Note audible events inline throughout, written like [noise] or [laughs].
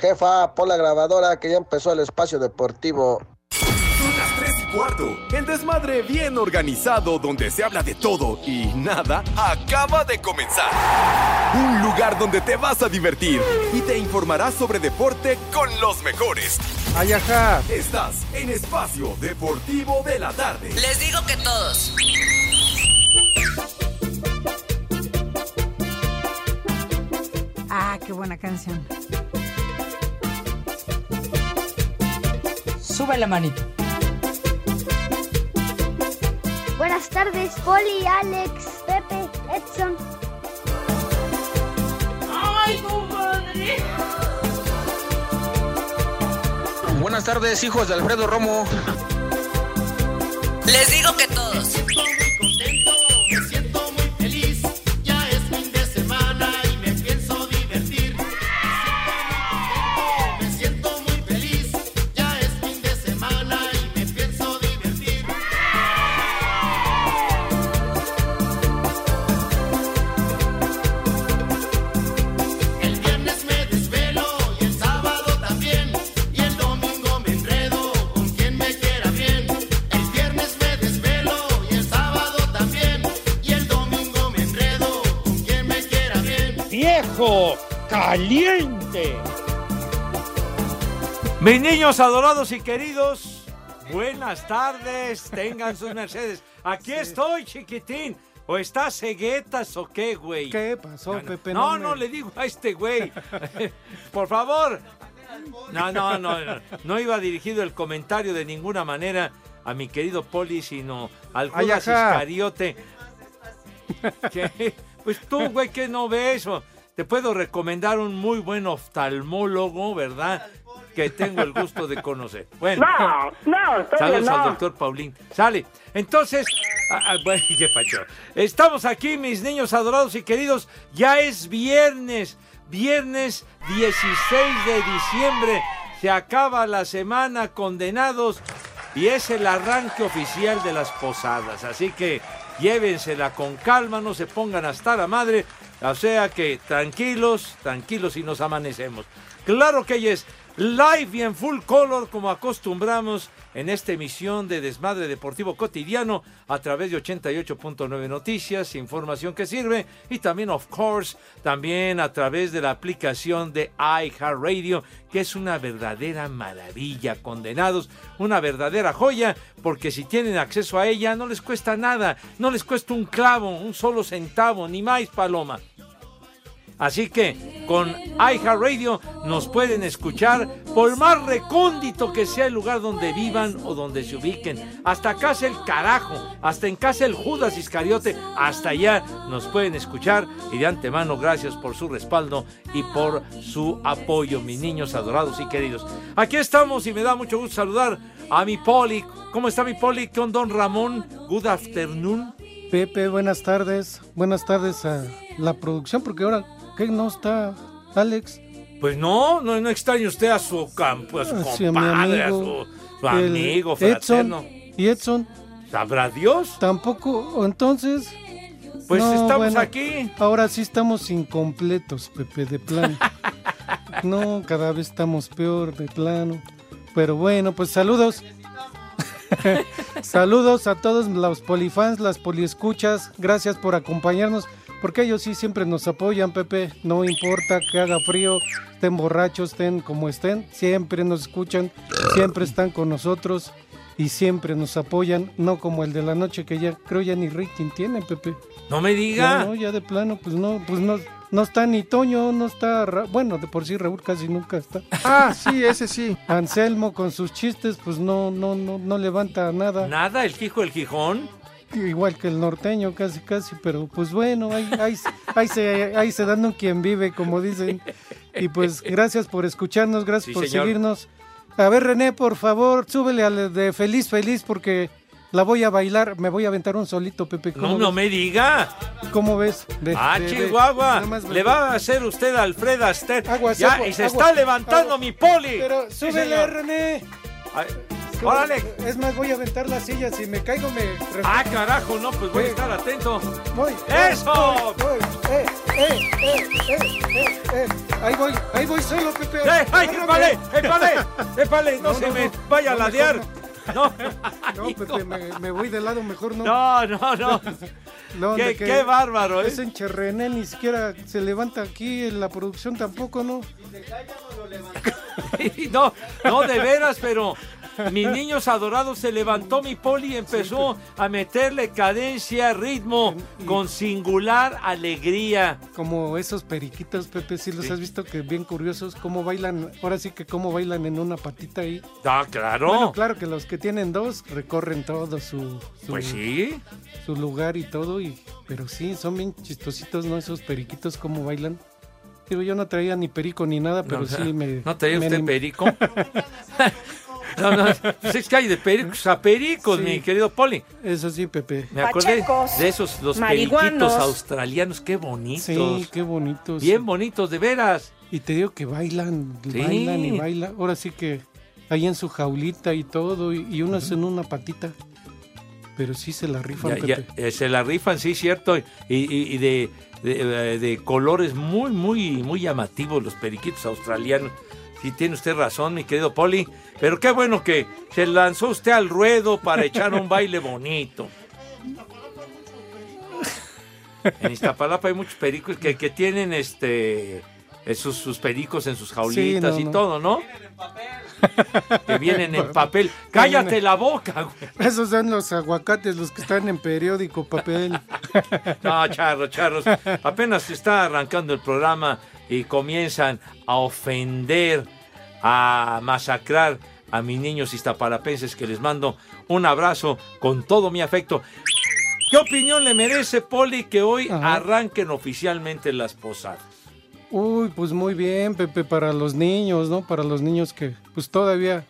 Jefa, pon la grabadora que ya empezó el espacio deportivo. Son las 3 y cuarto. El desmadre bien organizado donde se habla de todo y nada acaba de comenzar. Un lugar donde te vas a divertir y te informarás sobre deporte con los mejores. Ay, ajá. Estás en Espacio Deportivo de la Tarde. Les digo que todos. Ah, qué buena canción. Sube la manito. Buenas tardes, Poli, Alex, Pepe, Edson. ¡Ay, compadre! Buenas tardes, hijos de Alfredo Romo. Les digo que Mis niños adorados y queridos, buenas tardes, tengan sus mercedes. Aquí estoy, chiquitín. ¿O estás ceguetas o qué, güey? ¿Qué pasó, No, Pepe? No, me- no, le digo a este güey. [laughs] Por favor. No, no, no, no. No iba dirigido el comentario de ninguna manera a mi querido Poli, sino al Judas. Iscariote. ¿Qué? Pues tú, güey, que no ves. Te puedo recomendar un muy buen oftalmólogo, ¿verdad? Que tengo el gusto de conocer. Bueno. No, no, estoy Saludos al doctor Paulín. Sale. Entonces, ah, ah, bueno, [laughs] qué pacho. Estamos aquí, mis niños adorados y queridos. Ya es viernes. Viernes 16 de diciembre. Se acaba la semana condenados y es el arranque oficial de las posadas. Así que llévensela con calma, no se pongan hasta la madre. O sea que tranquilos, tranquilos y nos amanecemos. Claro que es live y en full color como acostumbramos en esta emisión de Desmadre Deportivo Cotidiano a través de 88.9 Noticias, información que sirve y también, of course, también a través de la aplicación de iHeartRadio, que es una verdadera maravilla, condenados, una verdadera joya, porque si tienen acceso a ella no les cuesta nada, no les cuesta un clavo, un solo centavo, ni más paloma. Así que con iHeartRadio nos pueden escuchar por más recóndito que sea el lugar donde vivan o donde se ubiquen. Hasta casa el carajo, hasta en casa el Judas Iscariote, hasta allá nos pueden escuchar. Y de antemano, gracias por su respaldo y por su apoyo, mis niños adorados y queridos. Aquí estamos y me da mucho gusto saludar a mi Poli. ¿Cómo está mi Poli? Con don Ramón. Good afternoon. Pepe, buenas tardes. Buenas tardes a la producción, porque ahora, ¿qué no está Alex? Pues no, no, no extraña usted a su campo, a su Hacia mi compadre, a amigo, su, su amigo Edson. fraterno. ¿Y Edson? ¿Sabrá Dios? Tampoco, entonces... Pues No, estamos bueno, aquí. Ahora sí estamos incompletos, Pepe, de plano. [laughs] no, cada vez estamos peor, de plano. Pero bueno, pues saludos. [laughs] saludos a todos los polifans, las poliescuchas. Gracias por acompañarnos, porque ellos sí siempre nos apoyan, Pepe. No importa que haga frío, estén borrachos, estén como estén, siempre nos escuchan, siempre están con nosotros y siempre nos apoyan. No como el de la noche que ya creo ya ni rating tiene, Pepe. No me diga. Ya, no, ya de plano, pues no, pues no, no está ni Toño, no está, Ra- bueno, de por sí Raúl casi nunca está. Ah, sí, ese sí. Anselmo con sus chistes, pues no, no, no, no levanta nada. Nada, el Quijo, el Gijón. Igual que el norteño, casi, casi, pero pues bueno, ahí, ahí, ahí se, ahí se dan un quien vive, como dicen. Y pues gracias por escucharnos, gracias Sí, por señor. seguirnos. A ver, René, por favor, súbele al de Feliz, Feliz, porque la voy a bailar, me voy a aventar un solito, Pepe. No, ¿cómo no me diga. ¿Cómo ves? De- Ah, de- Chihuahua. Le va a hacer usted a Alfred Aster. Aguas, ya, y se está levantando mi poli. Pero súbele. René. Ay, ¡Órale! Es más, voy a aventar las sillas. Si me caigo, me. ¡Ah, carajo! No, pues voy a estar atento. Voy. ¡Eso! Voy, voy. Eh, eh, eh, eh, eh, eh. Ahí voy, ahí voy solo, Pepe. ¡Eh, ay, épale! ¡Épale! ¡Épale! [laughs] No, No, se no, me no. vaya a No, ladear. [laughs] No, No, Pepe, me, me voy de lado, mejor no. no, no, no. [laughs] No, Qué, qué bárbaro, ¿eh? Ese encherrené ni siquiera se levanta aquí en la producción tampoco, ¿no? No, no, de veras, pero mis niños adorados se levantó mi poli y empezó a meterle cadencia, ritmo, con singular alegría. Como esos periquitos, Pepe, si los Sí. has visto que bien curiosos, cómo bailan, ahora sí que cómo bailan en una patita ahí. Ah, claro. Bueno, claro que los que tienen dos recorren todo su, su, Pues sí. su lugar y todo, y, pero sí, son bien chistositos, ¿no? Esos periquitos, cómo bailan. Yo no traía ni perico ni nada, pero no, sí me... ¿No traía me usted perico? [laughs] [laughs] no, no, pues es que hay de pericos a pericos, Sí. mi querido Poli. Eso sí, Pepe. Me acordé Pachecos, de esos, los periquitos australianos, qué bonitos. Sí, qué bonitos. Bien bonitos, de veras. Y te digo que bailan, Sí. bailan y bailan. Ahora sí que ahí en su jaulita y todo, y, y unos en una patita. Pero sí se la rifan, Ya- ya, Pepe. eh, se la rifan, sí, cierto. Y, y- y de, de- de colores muy, muy, muy llamativos los periquitos australianos. Sí, tiene usted razón, mi querido Poli. Pero qué bueno que se lanzó usted al ruedo para echar un baile bonito. En Iztapalapa hay muchos pericos que, que tienen este eh, sus, pericos en sus jaulitas no, y no. todo, ¿no? Que vienen en [laughs] papel. ¡Cállate la boca, güey! Esos son los aguacates, los que están en periódico, papel. [laughs] No, charros, charros. Apenas se está arrancando el programa y comienzan a ofender, a masacrar a mis niños iztapalapenses que les mando un abrazo con todo mi afecto. ¿Qué opinión le merece, Poli, que hoy Ajá. arranquen oficialmente las posadas? Uy, pues muy bien, Pepe, para los niños, ¿no? Para los niños que, pues todavía,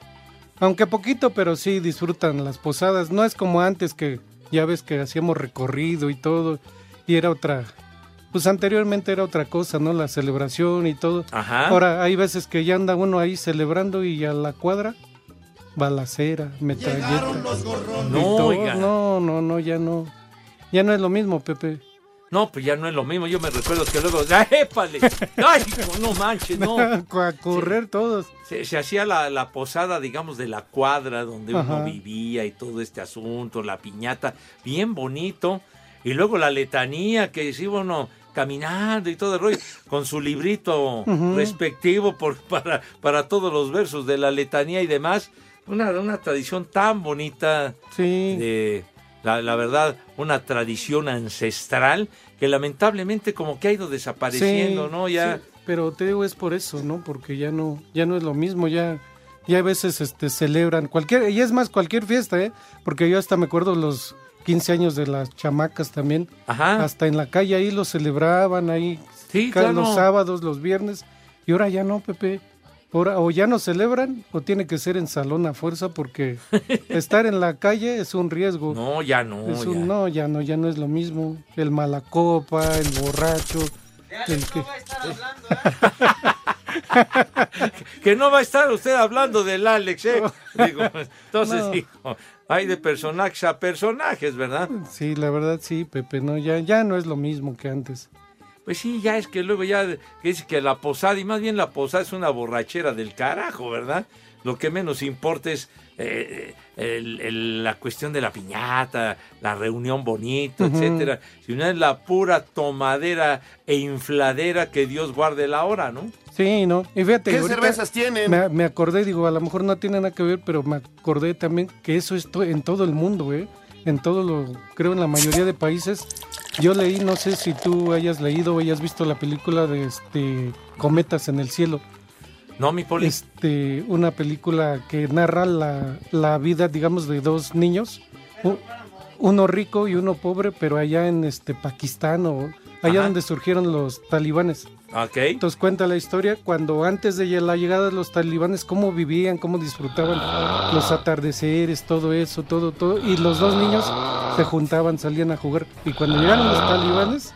aunque poquito, pero sí disfrutan las posadas. No es como antes que ya ves que hacíamos recorrido y todo, y era otra, pues anteriormente era otra cosa, ¿no? La celebración y todo. Ajá. Ahora hay veces que ya anda uno ahí celebrando y a la cuadra, balacera, metralleta. y No, todo. no, no, no, ya no. Ya no es lo mismo, Pepe. No, pues ya no es lo mismo. Yo me recuerdo que luego. ¡Ay, épale! ¡Ay, no manches, no! [laughs] a correr todos. Se, se hacía la, la posada, digamos, de la cuadra donde uno vivía y todo este asunto, la piñata, bien bonito. Y luego la letanía que se iba uno caminando y todo el rollo, con su librito respectivo por, [laughs] para, para todos los versos de la letanía y demás. Una, una tradición tan bonita Sí. de, la, la verdad, una tradición ancestral que lamentablemente como que ha ido desapareciendo, Sí, ¿no? Ya... sí, pero te digo es por eso, ¿no? Porque ya no, ya no es lo mismo, ya, ya a veces este celebran cualquier, y es más cualquier fiesta, ¿eh? Porque yo hasta me acuerdo los 15 años de las chamacas también, Ajá. hasta en la calle ahí lo celebraban ahí Sí, claro. los sábados, los viernes, y ahora ya no, Pepe. O ya no celebran o tiene que ser en salón a fuerza porque [laughs] estar en la calle es un riesgo. No, ya no. Es ya. no, ya no, ya no es lo mismo. El malacopa, el borracho. El que, [laughs] Que no va a estar usted hablando del Alex, ¿eh? [laughs] Digo, entonces, No. hijo, hay de personajes a personajes, ¿verdad? sí, la verdad sí, Pepe, no, ya, ya no es lo mismo que antes. Pues sí, ya es que luego ya que dice que la posada, y más bien la posada es una borrachera del carajo, ¿verdad? Lo que menos importa es eh, el- el- la cuestión de la piñata, la reunión bonita, Ujú. etcétera. Si no es la pura tomadera e infladera que Dios guarde la hora, ¿no? Sí, ¿no? Y fíjate, ¿Qué cervezas tienen? Me, me acordé, digo, a lo mejor no tiene nada que ver, pero me acordé también que eso es to- en todo el mundo, ¿eh? En todo lo, creo en la mayoría de países. Yo leí, no sé si tú hayas leído o hayas visto la película de este Cometas en el cielo. No, mi poli. este, una película que narra la, la vida, digamos, de dos niños, uno rico y uno pobre, pero allá en este Pakistán o allá Ajá. donde surgieron los talibanes. Ok. Entonces cuenta la historia cuando antes de la llegada de los talibanes, cómo vivían, cómo disfrutaban los atardeceres, todo eso, todo, todo. Y los dos niños se juntaban, salían a jugar. Y cuando llegaron los talibanes,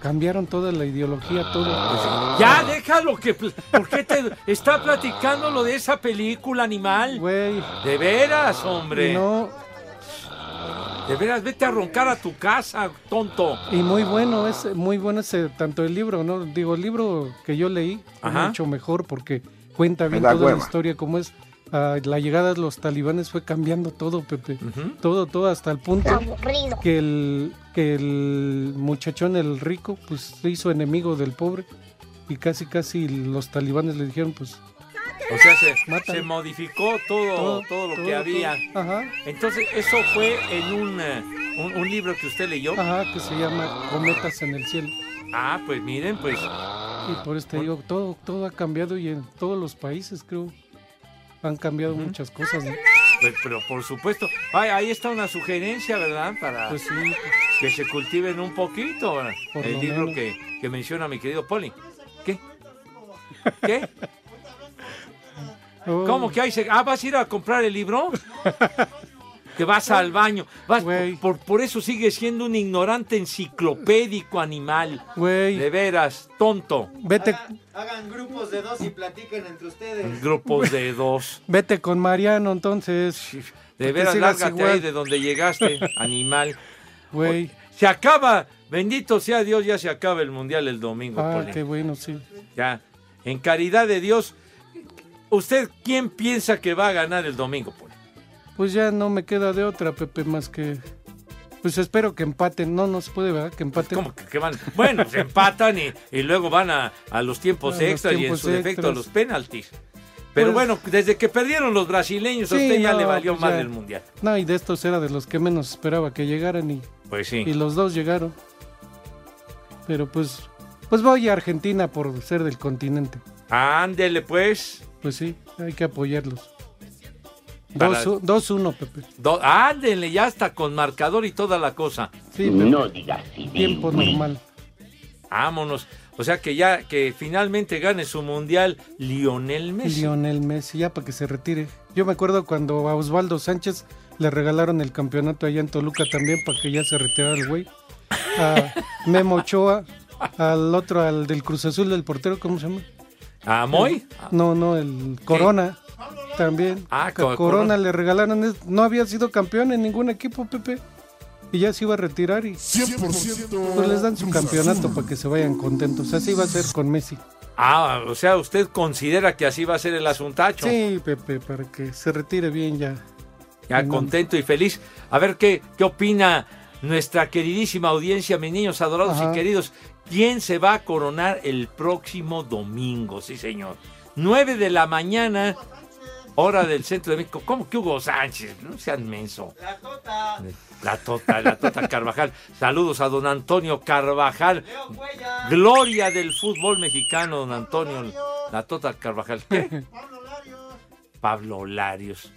cambiaron toda la ideología, todo. Pues Ya, déjalo que... ¿Por qué te está platicando lo de esa película, animal? Güey, De veras, hombre. no, De veras, vete a roncar a tu casa, tonto. y muy bueno, es muy bueno ese, tanto el libro, ¿no? Digo, el libro que yo leí fue Ajá. mucho mejor porque cuenta bien toda la historia, como es. ah, la llegada de los talibanes fue cambiando todo, Pepe. Todo, todo, hasta el punto que el, que el muchachón, el rico, pues se hizo enemigo del pobre. Y casi, casi los talibanes le dijeron, pues, O sea, se, modificó todo, todo, lo que había. Ajá, Entonces, eso fue en un, eh, un, un libro que usted leyó. ajá, que se llama Cometas en el cielo. Ah, pues miren, pues Y por este digo, todo, todo ha cambiado y en todos los países, creo, han cambiado muchas cosas. ¿no? Pues, pero por supuesto, Ay, ahí está una sugerencia, ¿verdad? Para Pues sí, que se cultiven un poquito. Por el libro que, que menciona mi querido Poli. ¿Qué? ¿Qué? [laughs] Oh, ¿Cómo que hay? se- Ah, ¿vas a ir a comprar el libro? [laughs] Que vas al baño. Vas, por, por eso sigues siendo un ignorante enciclopédico animal. Güey, De veras, tonto. vete, Hagan grupos de dos y platiquen entre ustedes. Grupos de dos. vete con Mariano, entonces, De veras, lárgate igual. ahí de donde llegaste, animal. güey. Se acaba, bendito sea Dios, ya se acaba el mundial el domingo, Ah, Poli. qué bueno, sí. Ya, en caridad de Dios, ¿usted quién piensa que va a ganar el domingo, Poli? Pues ya no me queda de otra, Pepe, más que. Pues espero que empaten. No, no se puede, ¿verdad? Que empaten. ¿Cómo que, que van? Bueno, se empatan y, y luego van a, a los tiempos A los extras y en su defecto a los penaltis. Pero Pues- bueno, desde que perdieron los brasileños, a usted ya no, le valió pues mal ya. el mundial. No, y de estos era de los que menos esperaba que llegaran y, Pues sí. y los dos llegaron. Pero pues. Pues voy a Argentina por ser del continente. Ándele, pues. Pues sí, hay que apoyarlos. Para- 2-1, 2-1, Pepe. Do- ándele, ya está con marcador y toda la cosa. Sí, Pepe. Tiempo normal. Vámonos. O sea que ya, que finalmente gane su mundial Lionel Messi. Lionel Messi, ya para que se retire. Yo me acuerdo cuando a Osvaldo Sánchez le regalaron el campeonato allá en Toluca también para que ya se retirara el güey. A Memo Ochoa, al otro, al del Cruz Azul del portero, ¿cómo se llama? ¿A Moy? No, no, el Corona. También. Ah, Co- Corona, Corona. le regalaron, no había sido campeón en ningún equipo, Pepe. Y ya se iba a retirar y 100% pues les dan su campeonato para que se vayan contentos. Así va a ser con Messi. Ah, o sea, usted considera que así va a ser el asuntacho. Sí, Pepe, para que se retire bien ya. Ya contento y feliz. A ver qué, qué opina nuestra queridísima audiencia, mis niños adorados Ajá. y queridos. ¿Quién se va a coronar el próximo domingo? Sí, señor. 9 de la mañana, hora del centro de México. ¿Cómo que Hugo Sánchez? No sean menso. La tota. La Tota, la Tota [laughs] Carvajal. Saludos a don Antonio Carvajal. Gloria del fútbol mexicano, don Antonio. La Tota Carvajal. ¿Qué? Pablo Larios.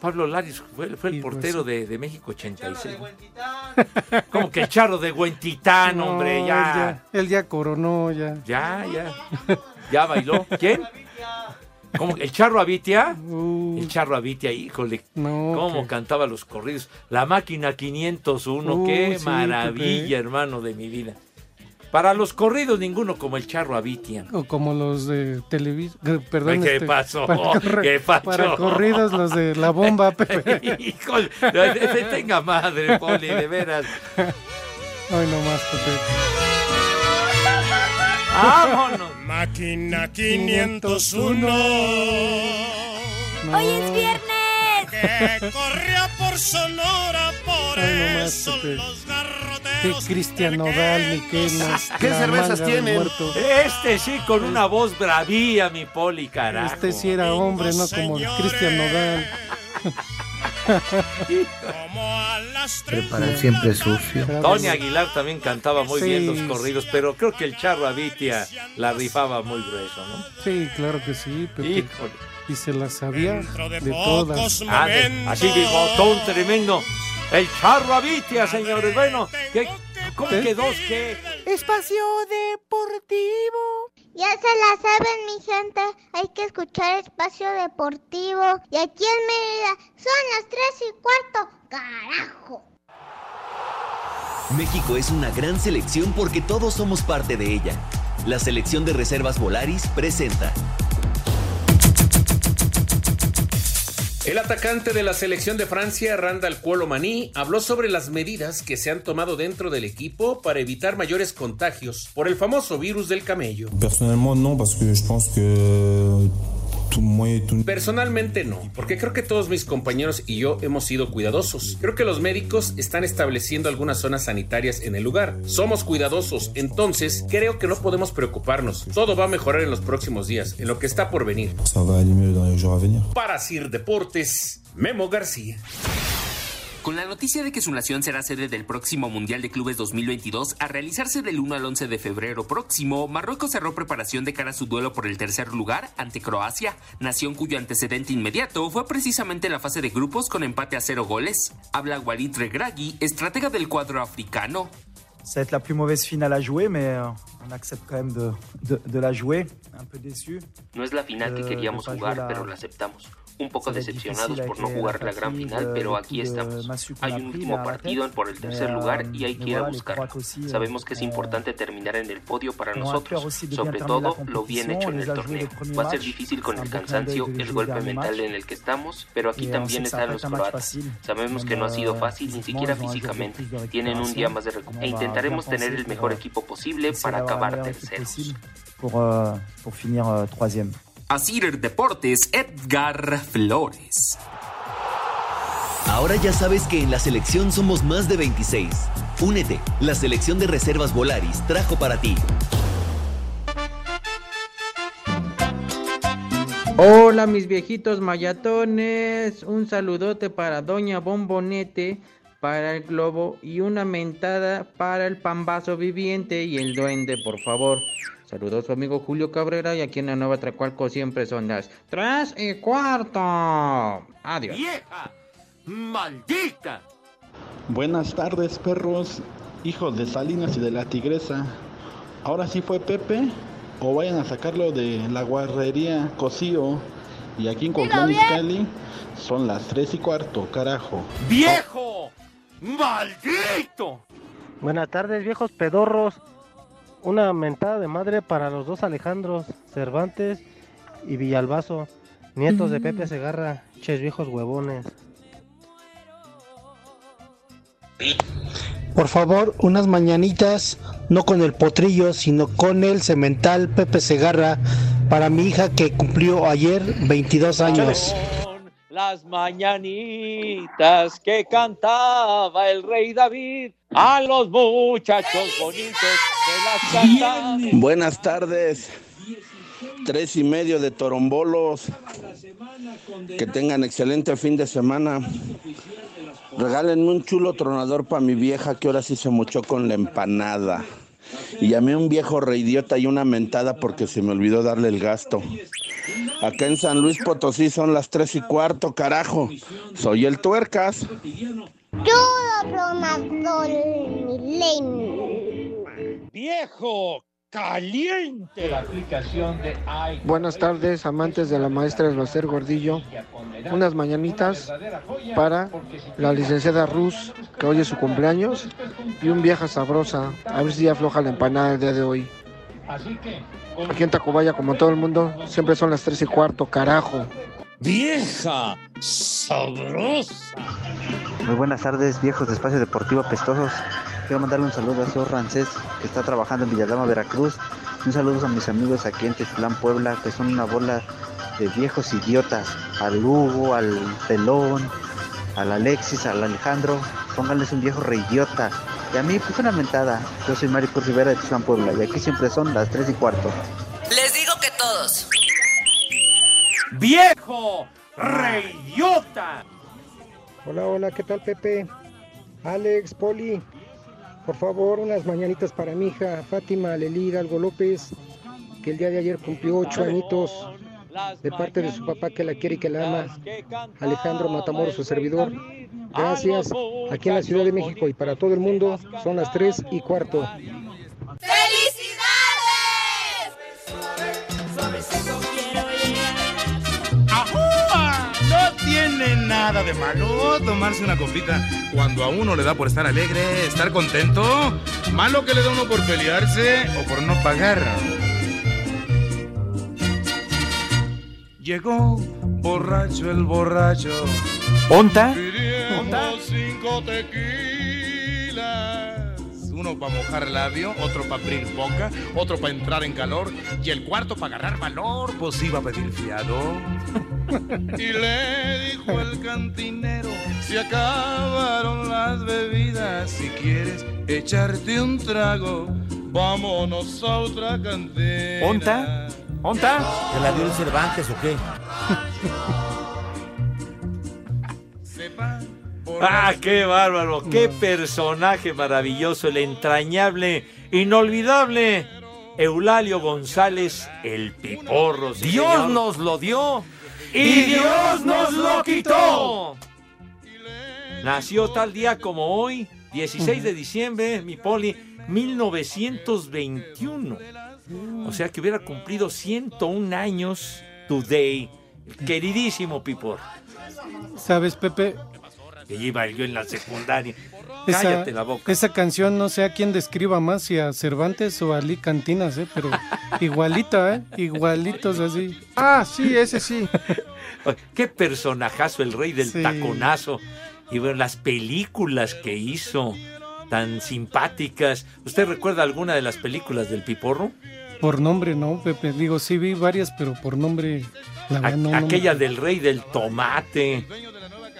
Pablo Larios fue, fue el pues portero de, de México Charro 86. de Huentitán. [laughs] Como que el charro de Huentitán, No, hombre, él ya. Él ya coronó, ya. Ya, ya. [laughs] Ya bailó. ¿Quién? ¿Cómo? ¿El charro Abitia? Uh, El charro Abitia, híjole. no, ¿Cómo que- cantaba los corridos? La máquina 501, Uh, qué sí, maravilla, hermano de mi vida. Para los corridos, ninguno como el charro Abitia. O como los de televisión. Perdón. ¿Qué este, pasó? para corre- ¿Qué pasó? Para corridos, los de la bomba, [laughs] Pepe. Híjole, tenga madre, Poli, de veras. Ay, no más, Pepe. ¡Vámonos! Máquina 501 No, Hoy es viernes. que corría por Sonora, por Ay, eso Pepe. los Qué. Cristian Nodal, ni qué. no, ¿Qué cervezas tienen? Este sí, con una voz bravía, mi Poli, carajo. Este sí era hombre, no como el Cristian Nodal. El siempre sucio. Tony Aguilar también cantaba muy Sí. bien los corridos, pero creo que el charro Abitia la rifaba muy grueso, ¿no? Sí, claro que sí, Pepe. Híjole. Y se la sabía de todas. Ah, así bigotón tremendo. El charro Abitia, señores. Bueno, ¿qué, ¿cómo ¿Qué? quedó? ¿Qué? Espacio Deportivo. Ya se la saben, mi gente. Hay que escuchar Espacio Deportivo. Y aquí en Mérida son las 3 y cuarto. ¡Carajo! México es una gran selección porque todos somos parte de ella. La selección de reservas Volaris presenta. El atacante de la selección de Francia, Randall Colomani, habló sobre las medidas que se han tomado dentro del equipo para evitar mayores contagios por el famoso virus del camello. Personnellement, non, parce que je pense que Personalmente no, porque creo que todos mis compañeros y yo hemos sido cuidadosos. Creo que los médicos están estableciendo algunas zonas sanitarias en el lugar. Somos cuidadosos, entonces creo que no podemos preocuparnos. Todo va a mejorar en los próximos días, en lo que está por venir. Para Sir Deportes, Memo García. Con la noticia de que su nación será sede del próximo Mundial de Clubes 2022, a realizarse del 1 al 11 de febrero próximo, Marruecos cerró preparación de cara a su duelo por el tercer lugar ante Croacia, nación cuyo antecedente inmediato fue precisamente la fase de grupos con empate a cero goles. Habla Walid Regragui, estratega del cuadro africano. Ça va être la plus mauvaise finale à jouer, mais on accepte quand même de, de- de la jouer. Un peu déçu. No es la final que Euh, queríamos jugar, la- pero la aceptamos. Un poco decepcionados por no jugar la gran final, pero aquí estamos. Hay un último partido por el tercer lugar y hay que ir a buscarlo. Euh, Sabemos que es ont- importante terminar en el podio para nosotros, sobre todo lo bien hecho en el torneo. Va a ser difícil con el cansancio, el golpe mental en el que estamos, pero aquí on también están los croatas. Sabemos que no ha sido fácil ni siquiera físicamente. Tienen un día más de recuperación. E intentaremos tener el mejor equipo posible para acabar terceros. pour, pour finir troisième. Asir Deportes, Edgar Flores. Ahora ya sabes que en la selección somos más de 26. Únete, la selección de reservas Volaris trajo para ti. Hola mis viejitos mayatones, un saludote para Doña Bombonete, para el globo y una mentada para el pambazo viviente y el duende, por favor. Saludos su amigo Julio Cabrera y aquí en la Nueva Tracualco siempre son las 3 y cuarto. Adiós. ¡Vieja! ¡Maldita! Buenas tardes, perros, hijos de Salinas y de la Tigresa. ¿Ahora sí fue Pepe? ¿O vayan a sacarlo de la guarrería Cosío? Y aquí en Cotlán Izcalli son las 3 y cuarto, carajo. ¡Viejo! ¡Maldito! Buenas tardes, viejos pedorros. Una mentada de madre para los dos Alejandros, Cervantes y Villalbazo, nietos de Pepe Segarra, ches viejos huevones. Por favor, unas mañanitas, no con el potrillo, sino con el cemental Pepe Segarra, para mi hija que cumplió ayer 22 años. Las mañanitas que cantaba el rey David a los muchachos bonitos que las. Buenas tardes. Tres y medio de torombolos. Que tengan excelente fin de semana. Regálenme un chulo tronador para mi vieja que ahora sí se mochó con la empanada. Y llamé a un viejo reidiota y una mentada porque se me olvidó darle el gasto. Acá en San Luis Potosí son las tres y cuarto, carajo. Soy el tuercas. Tronador Viejo caliente. La aplicación de i Buenas tardes, amantes de la maestra Esbacer Gordillo. Unas mañanitas para la licenciada Ruz, que hoy es su cumpleaños, y un vieja sabrosa. A ver si ya afloja la empanada el día de hoy. Aquí en Tacubaya, como todo el mundo, siempre son las tres y cuarto, carajo. Vieja sabrosa. Muy buenas tardes, viejos de Espacio Deportivo Apestosos. Quiero mandarle un saludo a Sor Rancés, que está trabajando en Villadama, Veracruz. Un saludo a mis amigos aquí en Textlán, Puebla, que son una bola de viejos idiotas. Al Hugo, al Pelón, al Alexis, al Alejandro. Pónganles un viejo reidiota. Y a mí, pues una mentada. Yo soy Mario Cruz Rivera de Textlán, Puebla. Y aquí siempre son las 3 y cuarto. Les digo que todos. ¡Viejo! ¡Reyota! Hola, hola, ¿qué tal Pepe? Alex, Poli, por favor, unas mañanitas para mi hija Fátima Lelí Hidalgo López, que el día de ayer cumplió ocho añitos, de parte de su papá que la quiere y que la ama, Alejandro Matamoros, su servidor. Gracias, aquí en la Ciudad de México y para todo el mundo, son las tres y cuarto. ¡Ajúa! Nada. de malo tomarse una copita cuando a uno le da por estar alegre, estar contento. Malo que le da uno por pelearse o por no pagar. Llegó borracho el borracho. ¿Onta? Pidiendo cinco tequilas. Uno para mojar labio, otro para abrir boca, otro para entrar en calor y el cuarto para agarrar valor, pues iba a pedir fiado. [laughs] Y le dijo el cantinero, se acabaron las bebidas, si quieres echarte un trago, vámonos a otra cantina. ¿Onta? ¿Onta? ¿Te la dio el Cervantes o qué? [laughs] Ah, qué bárbaro, qué personaje maravilloso, el entrañable, inolvidable Eulalio González, el piporro. sí, Dios señor. nos lo dio y Dios nos lo quitó. Nació tal día como hoy, 16 de diciembre, mi poli, 1921. O sea que hubiera cumplido 101 años today. Queridísimo Pipor. ¿Sabes, Pepe? Que iba yo en la secundaria. Esa, Cállate la boca. esa canción no sé a quién describa más, si a Cervantes o a Lee Cantinas, ¿eh? pero [laughs] igualita, ¿eh? igualitos así. Ah, sí, ese sí. Qué personajazo, el rey del Sí. taconazo. Y bueno, las películas que hizo, tan simpáticas. ¿Usted recuerda alguna de las películas del Piporro? Por nombre, no, Pepe. Digo, sí vi varias, pero por nombre, la verdad, no, no me- Aquella del rey del tomate.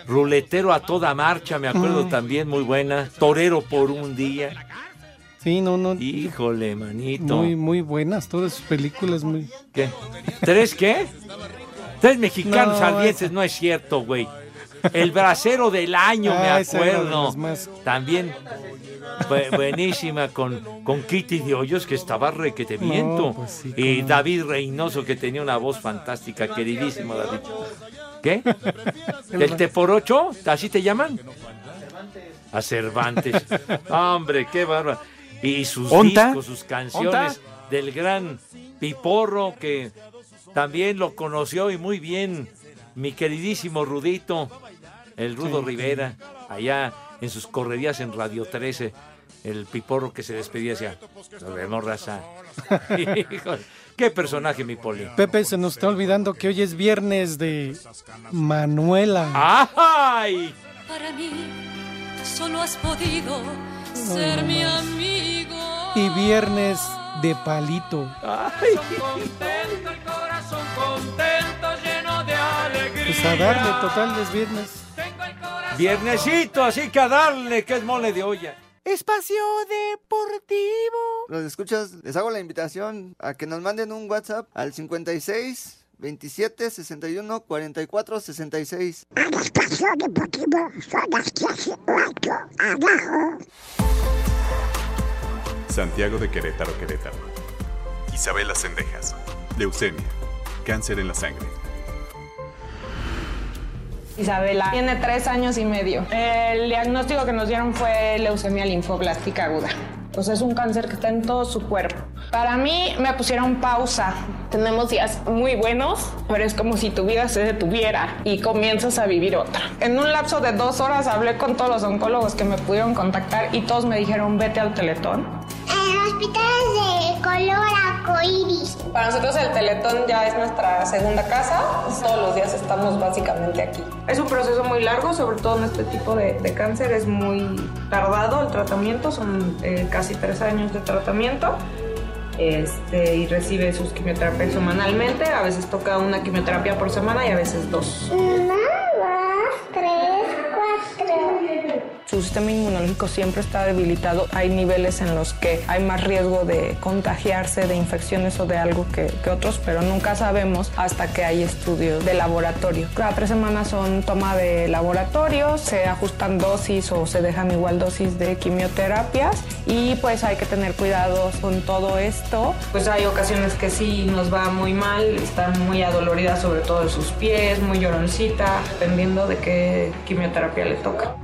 Ruletero a toda marcha, me acuerdo Mm. también, muy buena. Torero por un día. Sí, no, no. Híjole, manito. Muy, muy buenas, todas sus películas, muy... ¿Qué? ¿Tres qué? Tres mexicanos No, no es cierto, güey. El bracero del año, me Ah, de acuerdo. más- También bu- buenísima con, con Kitty de Hoyos, que estaba requete No, viento. pues sí, y. David Reynoso, que tenía una voz fantástica, queridísimo David. ¿Qué? ¿El Teporocho? ¿Así te llaman? A Cervantes. Hombre, qué bárbaro. Y sus ¿Onta? discos, sus canciones ¿Onta? del gran Piporro, que también lo conoció y muy bien mi queridísimo Rudito, el Rudo Sí. Rivera, allá en sus correrías en Radio 13, el Piporro que se despedía decía, nos vemos, raza. [laughs] Híjole, qué personaje, mi poli. Pepe, se nos está olvidando que hoy es viernes de Manuela. ¡Ay! Para mí solo has podido ser mi amigo. Y viernes de Palito. Contento el corazón contento, lleno de alegría. Pues a darle, total, es viernes. Viernesito, así que a darle, que es mole de olla. Espacio Deportivo. Los escuchas, les hago la invitación a que nos manden un WhatsApp al 56 27 61 44 66. Espacio Deportivo son las 18 abajo. Santiago de Querétaro, Querétaro. Isabela Sendejas. Leucemia. Cáncer en la sangre. Isabela tiene tres años y medio. El diagnóstico que nos dieron fue leucemia linfoblástica aguda. Pues es un cáncer que está en todo su cuerpo. Para mí me pusieron pausa. Tenemos días muy buenos, pero es como si tu vida se detuviera y comienzas a vivir otra. En un lapso de dos horas hablé con todos los oncólogos que me pudieron contactar y todos me dijeron vete al teletón. Hospitales de color arcoíris. Para nosotros el Teletón ya es nuestra segunda casa. Todos los días estamos básicamente aquí. Es un proceso muy largo, sobre todo en este tipo de, de cáncer. Es muy tardado el tratamiento, son eh, casi tres años de tratamiento. Este, y recibe sus quimioterapias semanalmente. A veces toca una quimioterapia por semana y a veces dos. Una, dos, tres, cuatro. Su sistema inmunológico siempre está debilitado. Hay niveles en los que hay más riesgo de contagiarse de infecciones o de algo que, otros, pero nunca sabemos hasta que hay estudios de laboratorio. Cada tres semanas son toma de laboratorio, se ajustan dosis o se dejan igual dosis de quimioterapias y pues hay que tener cuidado con todo esto. Pues hay ocasiones que sí nos va muy mal, está muy adolorida sobre todo de sus pies, muy lloroncita, dependiendo de qué quimioterapia le toca.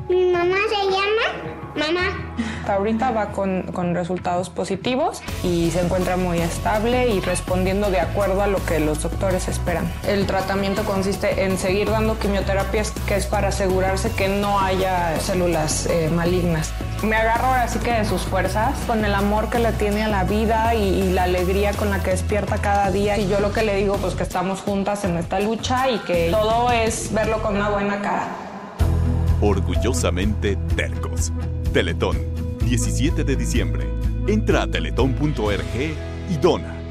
Mamá se llama Mamá. Ahorita va con, con resultados positivos y se encuentra muy estable y respondiendo de acuerdo a lo que los doctores esperan. El tratamiento consiste en seguir dando quimioterapias que es para asegurarse que no haya células eh, malignas. Me agarro ahora sí que de sus fuerzas, con el amor que le tiene a la vida y, y la alegría con la que despierta cada día. Y yo lo que le digo, pues que estamos juntas en esta lucha y que todo es verlo con una buena cara. Orgullosamente tercos. Teletón, 17 de diciembre. Entra a teletón.org y dona.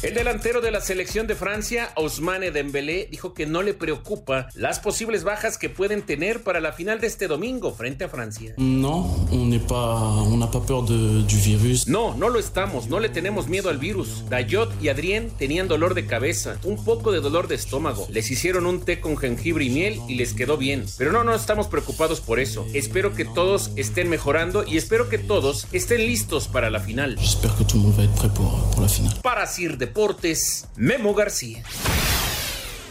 El delantero de la selección de Francia, Ousmane Dembélé, dijo que no le preocupa las posibles bajas que pueden tener para la final de este domingo frente a Francia. De- du virus. No, no lo estamos, no le tenemos miedo al virus. Dayot y Adrien tenían dolor de cabeza, un poco de dolor de estómago. Les hicieron un té con jengibre y miel y les quedó bien. Pero no, no estamos preocupados por eso. Espero que todos estén mejorando y espero que todos estén listos para la final. J'espère que va être prêt pour, pour la. Para Sir Memo García.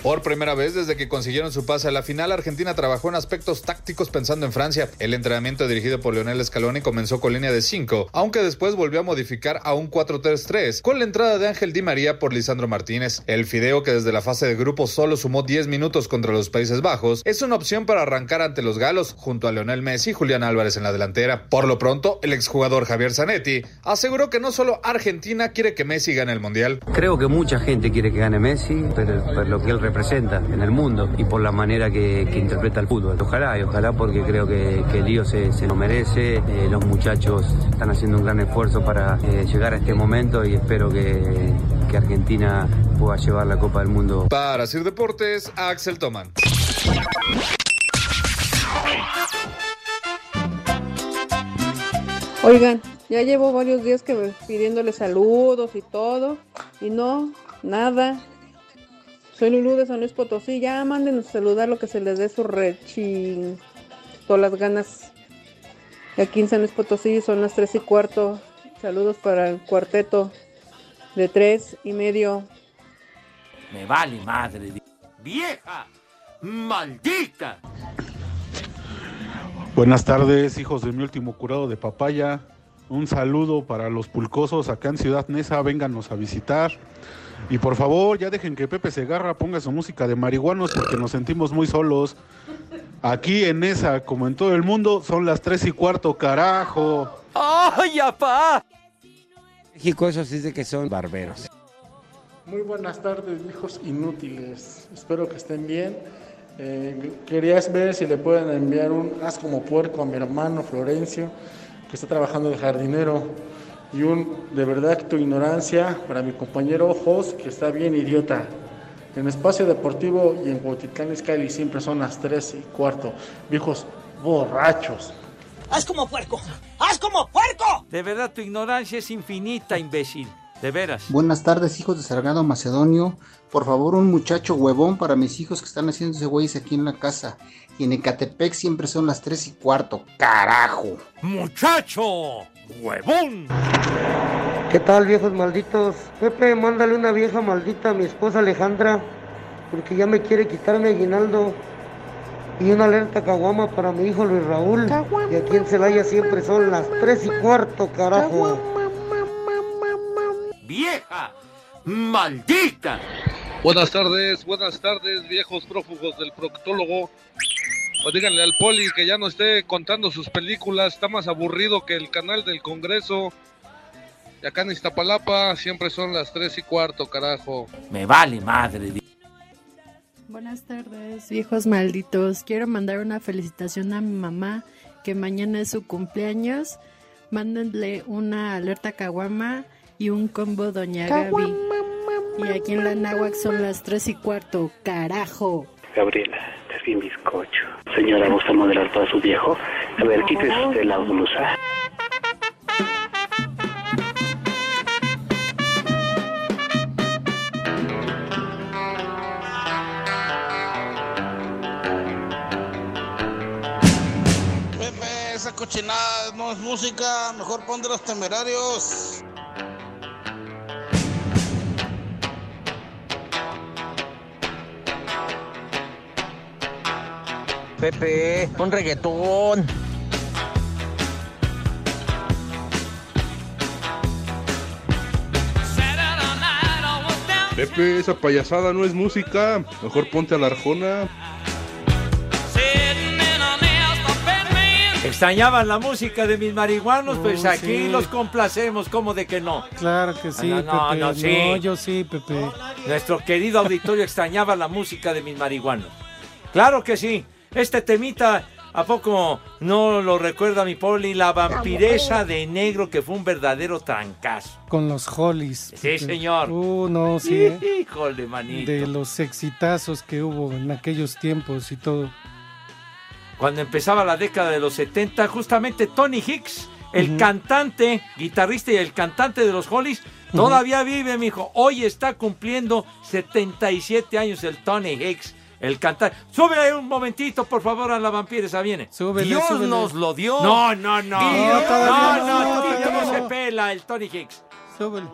Por primera vez desde que consiguieron su pase a la final, Argentina trabajó en aspectos tácticos pensando en Francia. El entrenamiento dirigido por Lionel Scaloni comenzó con línea de 5, aunque después volvió a modificar a un 4-3-3, con la entrada de Ángel Di María por Lisandro Martínez. El Fideo, que desde la fase de grupo solo sumó 10 minutos contra los Países Bajos, es una opción para arrancar ante los galos, junto a Leonel Messi y Julián Álvarez en la delantera. Por lo pronto, el exjugador Javier Zanetti aseguró que no solo Argentina quiere que Messi gane el Mundial. Creo que mucha gente quiere que gane Messi, pero por lo que él representa en el mundo y por la manera que, que interpreta el fútbol. Ojalá, y ojalá porque creo que, que el lío se, se lo merece. Eh, los muchachos están haciendo un gran esfuerzo para eh, llegar a este momento y espero que, que Argentina pueda llevar la Copa del Mundo. Para Sir Deportes, Axel Toman. Oigan, ya llevo varios días que pidiéndole saludos y todo, y no, nada. Soy Lulú de San Luis Potosí, ya mándenos saludar lo que se les dé su rechin, todas las ganas. Aquí en San Luis Potosí son las tres y cuarto. Saludos para el cuarteto de tres y medio. Me vale madre. ¡Vieja! ¡Maldita! Buenas tardes, hijos de mi último curado de papaya. Un saludo para los pulcosos acá en Ciudad Neza, vénganos a visitar. Y por favor, ya dejen que Pepe Segarra ponga su música de marihuanos porque nos sentimos muy solos. Aquí en Nesa, como en todo el mundo, son las tres y cuarto, carajo. ¡Ay, apá! México, eso sí es de que son barberos. Muy buenas tardes, hijos inútiles. Espero que estén bien. Eh, quería ver si le pueden enviar un haz como puerco a mi hermano Florencio, que está trabajando de jardinero. Y un de verdad tu ignorancia para mi compañero Jos, que está bien idiota. En Espacio Deportivo y en Cuautitlán Izcalli siempre son las 3 y cuarto. Viejos borrachos. ¡Haz como puerco! ¡Haz como puerco! De verdad, tu ignorancia es infinita, imbécil. De veras. Buenas tardes, hijos de Sargado Macedonio. Por favor, un muchacho huevón para mis hijos que están haciéndose güeyes aquí en la casa. Y en Ecatepec siempre son las 3 y cuarto. ¡Carajo! ¡Muchacho! ¡Huevón! ¿Qué tal, viejos malditos? Pepe, mándale una vieja maldita a mi esposa Alejandra, porque ya me quiere quitar mi aguinaldo. Y una alerta caguama para mi hijo Luis Raúl. Y aquí en Celaya siempre son las tres y cuarto, carajo. ¡Vieja! ¡Maldita! Buenas tardes, buenas tardes, viejos prófugos del proctólogo. Pues díganle al poli que ya no esté contando sus películas, está más aburrido que el canal del Congreso. Y acá en Iztapalapa siempre son las tres y cuarto, carajo. Me vale madre. Buenas tardes, viejos malditos. Quiero mandar una felicitación a mi mamá, que mañana es su cumpleaños. Mándenle una alerta caguama y un combo Doña Gaby. Y aquí en la náhuac son las tres y cuarto. ¡Carajo! Gabriela, estás bien bizcocho. Señora, ¿gusta modelar para su viejo? A ver, quítese usted la blusa. Pepe, esa cochinada no es música, mejor pon de los temerarios. Pepe, un reggaetón. Pepe, esa payasada no es música. Mejor ponte a la arjona. Extrañaban la música de mis marihuanos, pues Oh, aquí sí. los complacemos, ¿cómo de que no? Claro que sí, No, no, Pepe. no, sí. No, yo sí, Pepe. Nuestro querido auditorio extrañaba la música de mis marihuanos. Claro que sí. Este temita, ¿a poco no lo recuerda mi poli? La vampiresa de negro que fue un verdadero trancazo. Con los Hollies. Sí, señor. Uh, no, sí. ¿eh? Híjole, manito. De los exitazos que hubo en aquellos tiempos y todo. Cuando empezaba la década de los 70, justamente Tony Hicks, el cantante, guitarrista y el cantante de los Hollies, todavía vive, mijo. Hoy está cumpliendo 77 años el Tony Hicks, el cantante. Súbele un momentito, por favor, a la vampiresa, viene. Súbele, Dios súbele. nos lo dio. No, no, no. No, no, no, no, no, todavía no se pela el Tony Hicks. Súbele.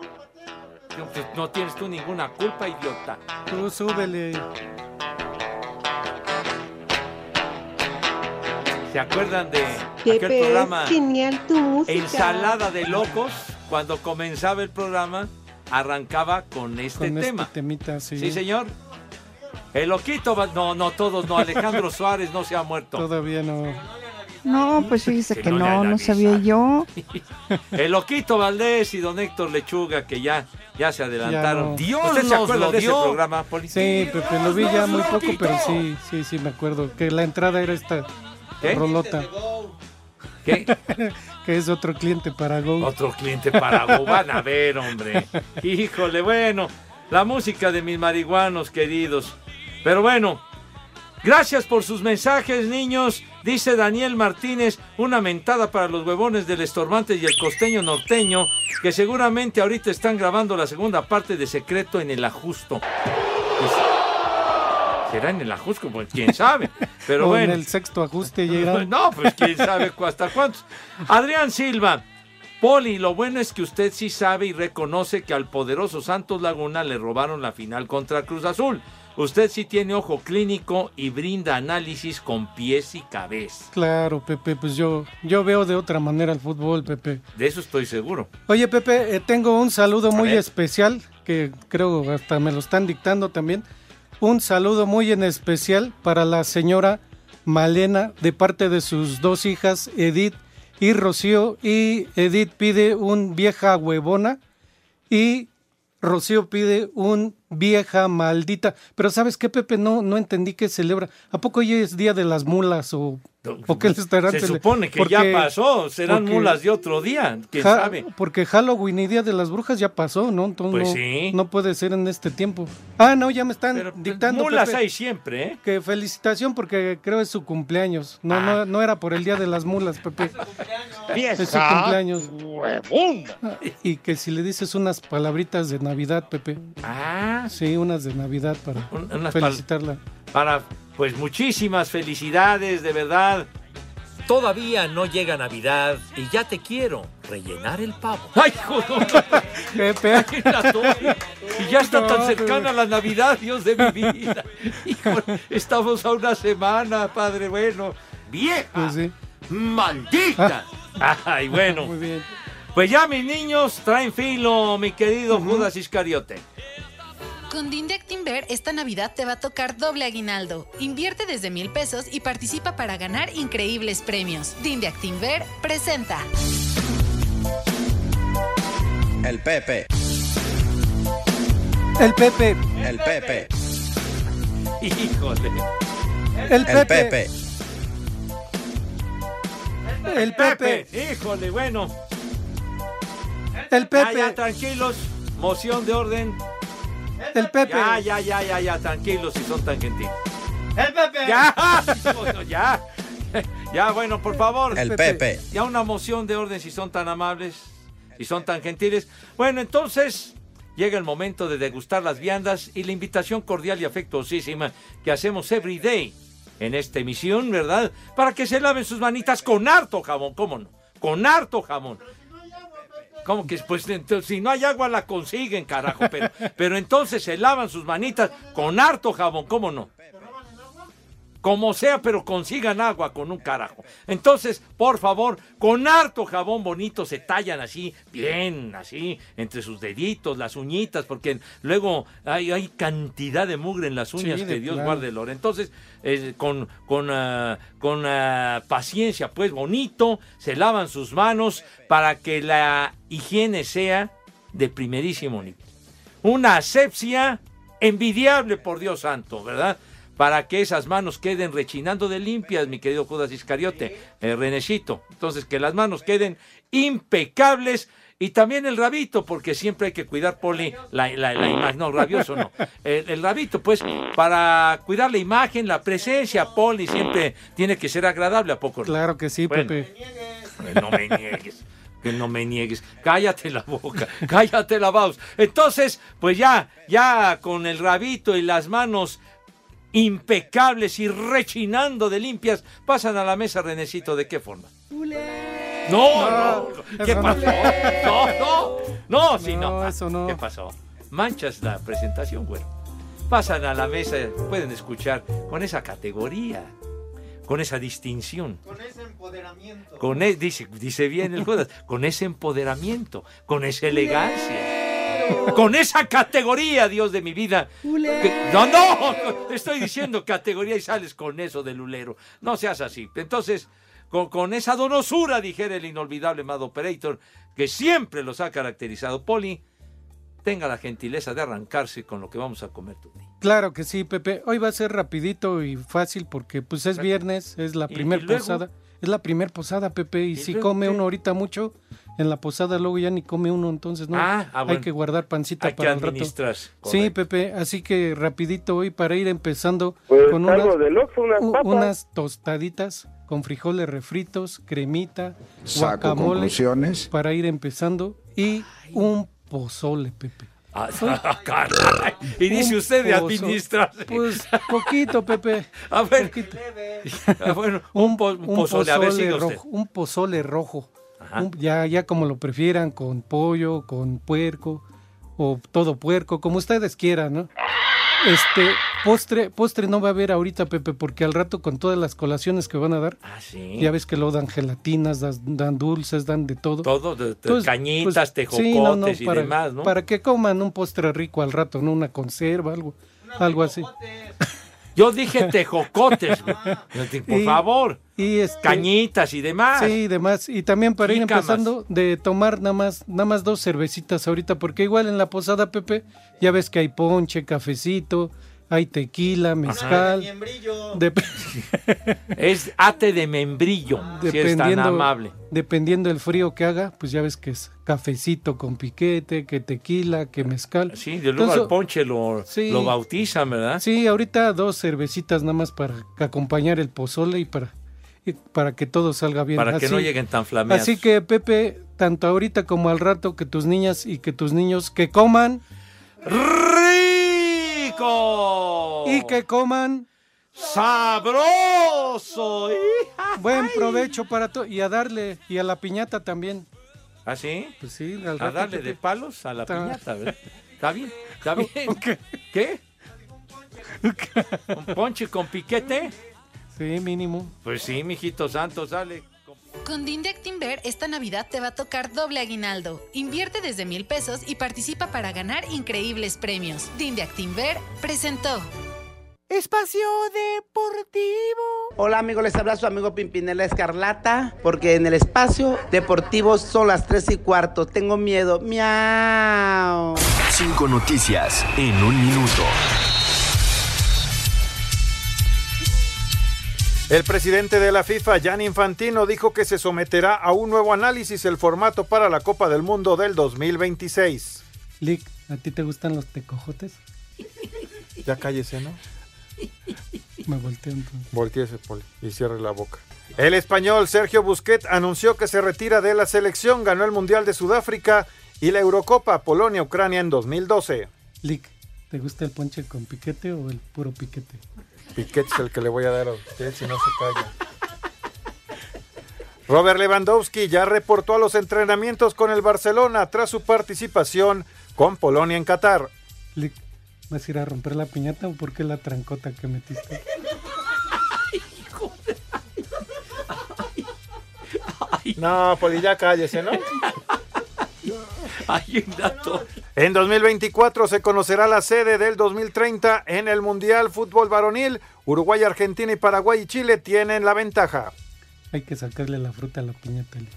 No, pues, no tienes tú ninguna culpa, idiota. Tú súbele. ¿Se acuerdan de aquel Pepe, programa? es genial tu música. Ensalada de locos, cuando comenzaba el programa, arrancaba con este Con tema. este temita, sí. Sí, señor. El loquito, no, no todos, no. Alejandro [laughs] Suárez no se ha muerto. Todavía no. No, pues fíjese Que que no no, no sabía yo. [laughs] El loquito Valdés y don Héctor Lechuga, que ya, ya se adelantaron. no. Dios ¿Usted se acuerda de ese programa, Poli? Sí, Pepe, lo vi ya muy poco, pero sí, sí, sí, me acuerdo. Que la entrada era esta ¿Qué? rolota. ¿Qué? [laughs] que es otro cliente para Go. Otro cliente para Go. Van a ver, hombre. Híjole, bueno. La música de mis marihuanos queridos. Pero bueno. Gracias por sus mensajes, niños. Dice Daniel Martínez, una mentada para los huevones del Estorbantes y el costeño norteño, que seguramente ahorita están grabando la segunda parte de Secreto en el Ajusto. Pues, será en el Ajusto, pues quién sabe. [laughs] Pero O bueno. en el sexto ajuste irán. [laughs] No, pues quién sabe hasta cuántos. Adrián Silva. Poli, lo bueno es que usted sí sabe y reconoce que al poderoso Santos Laguna le robaron la final contra Cruz Azul. Usted sí tiene ojo clínico y brinda análisis con pies y cabeza. Claro, Pepe, pues yo, yo veo de otra manera el fútbol, Pepe. De eso estoy seguro. Oye, Pepe, eh, tengo un saludo muy especial, que creo hasta me lo están dictando también. Un saludo muy en especial para la señora Malena, de parte de sus dos hijas, Edith y Rocío. Y Edith pide un vieja huevona y Rocío pide un vieja maldita. Pero ¿sabes qué, Pepe? No, no entendí que celebra. ¿A poco hoy es Día de las Mulas o, o qué le estarán Se supone que ya Porque- pasó. Serán porque- mulas de otro día. ¿Quién Ja- sabe? Porque Halloween y Día de las Brujas ya pasó, ¿no? Entonces Pues no, sí. no puede ser en este tiempo. Ah, no, ya me están pues, dictando. mulas Pepe, hay siempre, ¿eh? Que felicitación porque creo es su cumpleaños. No, Ah. no, no era por el Día de las Mulas, Pepe. Es su cumpleaños. Y que si le dices unas palabritas de Navidad, Pepe. Ah. Sí, unas de Navidad para unas pal- felicitarla. Para, pues muchísimas felicidades, de verdad. Todavía no llega Navidad y ya te quiero rellenar el pavo. ¡Ay, joder! Pepe. Y ya está tan cercana la Navidad, Dios de mi vida. Híjole, estamos a una semana, padre bueno. ¡Vieja! Pues sí. ¡Maldita! [laughs] Ay, bueno. Muy bien. Pues ya mis niños traen filo, mi querido Judas Iscariote. Con Dinde Actinver, esta Navidad te va a tocar doble aguinaldo. Invierte desde mil pesos y participa para ganar increíbles premios. Dinde Actinver presenta. El Pepe. El Pepe. El Pepe. Híjole. El Pepe. El Pepe. El Pepe. Híjole, bueno. El Pepe. Tranquilos. Moción de orden. El Pepe. Ya, ya, ya, ya, ya, tranquilos si son tan gentiles. El Pepe. Ya, bueno, [laughs] ya. Ya, bueno, por favor. El Pepe. Ya una moción de orden si son tan amables, si son tan gentiles. Bueno, entonces llega el momento de degustar las viandas y la invitación cordial y afectuosísima que hacemos every day en esta emisión, ¿verdad? Para que se laven sus manitas con harto jamón, ¿cómo no? Con harto jamón. ¿Cómo que pues entonces, si no hay agua la consiguen, carajo? Pero, pero entonces se lavan sus manitas con harto jabón, ¿cómo no? Como sea, pero consigan agua con un carajo. Entonces, por favor, con harto jabón bonito se tallan así, bien, así, entre sus deditos, las uñitas, porque luego hay, hay cantidad de mugre en las uñas Sí, que Dios plano. guarde, Lore. Entonces, eh, con, con, ah, con ah, paciencia, pues bonito, se lavan sus manos para que la higiene sea de primerísimo nivel. Una asepsia envidiable, por Dios santo, ¿verdad? Para que esas manos queden rechinando de limpias, mi querido Judas Iscariote, eh, Renecito. Entonces, que las manos queden impecables y también el rabito, porque siempre hay que cuidar, Poli, la, la, la imagen. No, rabioso no. El, el rabito, pues, para cuidar la imagen, la presencia, Poli, siempre tiene que ser agradable, ¿a poco? Claro que sí, Bueno. Pepe. Que no me niegues. Que no me niegues. Cállate la boca. Cállate la voz. Entonces, pues ya, ya con el rabito y las manos impecables y rechinando de limpias, pasan a la mesa, Renecito. ¿De qué forma? No, no. ¿Qué no. pasó? No, no. No, sí, no. No, eso no. ¿Qué pasó? Manchas la presentación, güey. Pasan a la mesa, pueden escuchar con esa categoría, con esa distinción. Con ese empoderamiento. Con e- dice, dice bien el Judas, con ese empoderamiento, con esa elegancia, con esa categoría, Dios de mi vida. Que- no, no, estoy diciendo categoría y sales con eso del ulero. No seas así. Entonces, con, con esa donosura, dijera el inolvidable Mad Operator, que siempre los ha caracterizado. Poli, tenga la gentileza de arrancarse con lo que vamos a comer tú. Claro que sí, Pepe. Hoy va a ser rapidito y fácil porque pues es viernes, es la ¿Y- primer y luego? posada. Es la primer posada, Pepe, y, ¿Y si luego come qué? uno ahorita mucho, en la posada luego ya ni come uno, entonces no. Ah, ah, Hay bueno. que guardar pancita Hay que para el rato. administrar, Sí. Pepe, así que rapidito hoy para ir empezando Pues con algo unas, unas unas tostaditas con frijoles refritos, cremita, Saco guacamole, conclusiones. para ir empezando y un pozole, Pepe. Ah, [laughs] caray. Y dice usted de administrarse. Pues poquito, Pepe. A ver. [laughs] Ah, bueno, un, po- un pozole, a ver, siga usted. rojo, un pozole rojo. Un- ya, ya como lo prefieran, con pollo, con puerco o todo puerco, como ustedes quieran, ¿no? Este postre, postre no va a haber ahorita, Pepe, porque al rato con todas las colaciones que van a dar, Ah, sí. ya ves que lo dan gelatinas, das- dan dulces, dan de todo. Todo, de- de Entonces, cañitas, pues, tejocotes sí, no, no, y para, demás, ¿no? Para que coman un postre rico al rato, ¿no? Una conserva, algo, algo así. [laughs] Yo dije tejocotes, güey. [laughs] Por Y- favor. Y este, Cañitas y demás. Sí, demás. Y también para ir empezando de tomar nada más, nada más dos cervecitas ahorita, porque igual en la posada, Pepe, ya ves que hay ponche, cafecito, hay tequila, mezcal. Dep- Es ate de membrillo, si es tan dependiendo, amable. dependiendo del frío que haga, pues ya ves que es cafecito con piquete, que tequila, que mezcal. Sí, de luego Entonces, al ponche lo, Sí. lo bautizan, ¿verdad? Sí, ahorita dos cervecitas nada más para acompañar el pozole y para, y para que todo salga bien. Para que no lleguen tan flameados. Así que Pepe, tanto ahorita como al rato que tus niñas y que tus niños que coman ¡Rico! y que coman ¡Sabroso! buen provecho para todo y a darle y a la piñata también. ¿Ah, sí? Pues sí, al A darle de palos a la piñata, ¿verdad? Está bien, está bien. [laughs] ¿Qué? ¿Un ponche con piquete? Sí, mínimo. Pues sí, mijito santo, sale. Con Dindectimber esta Navidad te va a tocar doble aguinaldo. Invierte desde mil pesos y participa para ganar increíbles premios. Dindectimber presentó. Espacio Deportivo. Hola amigos, les habla su amigo Pimpinela Escarlata, porque en el espacio deportivo son las 3 y cuarto. Tengo miedo. Miau. Cinco noticias en un minuto. El presidente de la FIFA, Gianni Infantino, dijo que se someterá a un nuevo análisis el formato para la Copa del Mundo del 2026. Lick, ¿a ti te gustan los tecojotes? Ya cállese, ¿no? Me volteo entonces. Volteese, Poli, y cierre la boca. El español Sergio Busquets anunció que se retira de la selección, ganó el Mundial de Sudáfrica y la Eurocopa Polonia-Ucrania en 2012. Lick, ¿te gusta el ponche con piquete o el puro piquete? Piquet es el que le voy a dar a usted si no se calla. Robert Lewandowski ya reportó a los entrenamientos con el Barcelona tras su participación con Polonia en Qatar. ¿Le vas a ir a romper la piñata o por qué la trancota que metiste? [laughs] No, pues ya cállese, ¿no? Hay un dato. En 2024 se conocerá la sede del 2030 en el Mundial Fútbol Varonil. Uruguay, Argentina y Paraguay y Chile tienen la ventaja. Hay que sacarle la fruta a la piñata. Eli.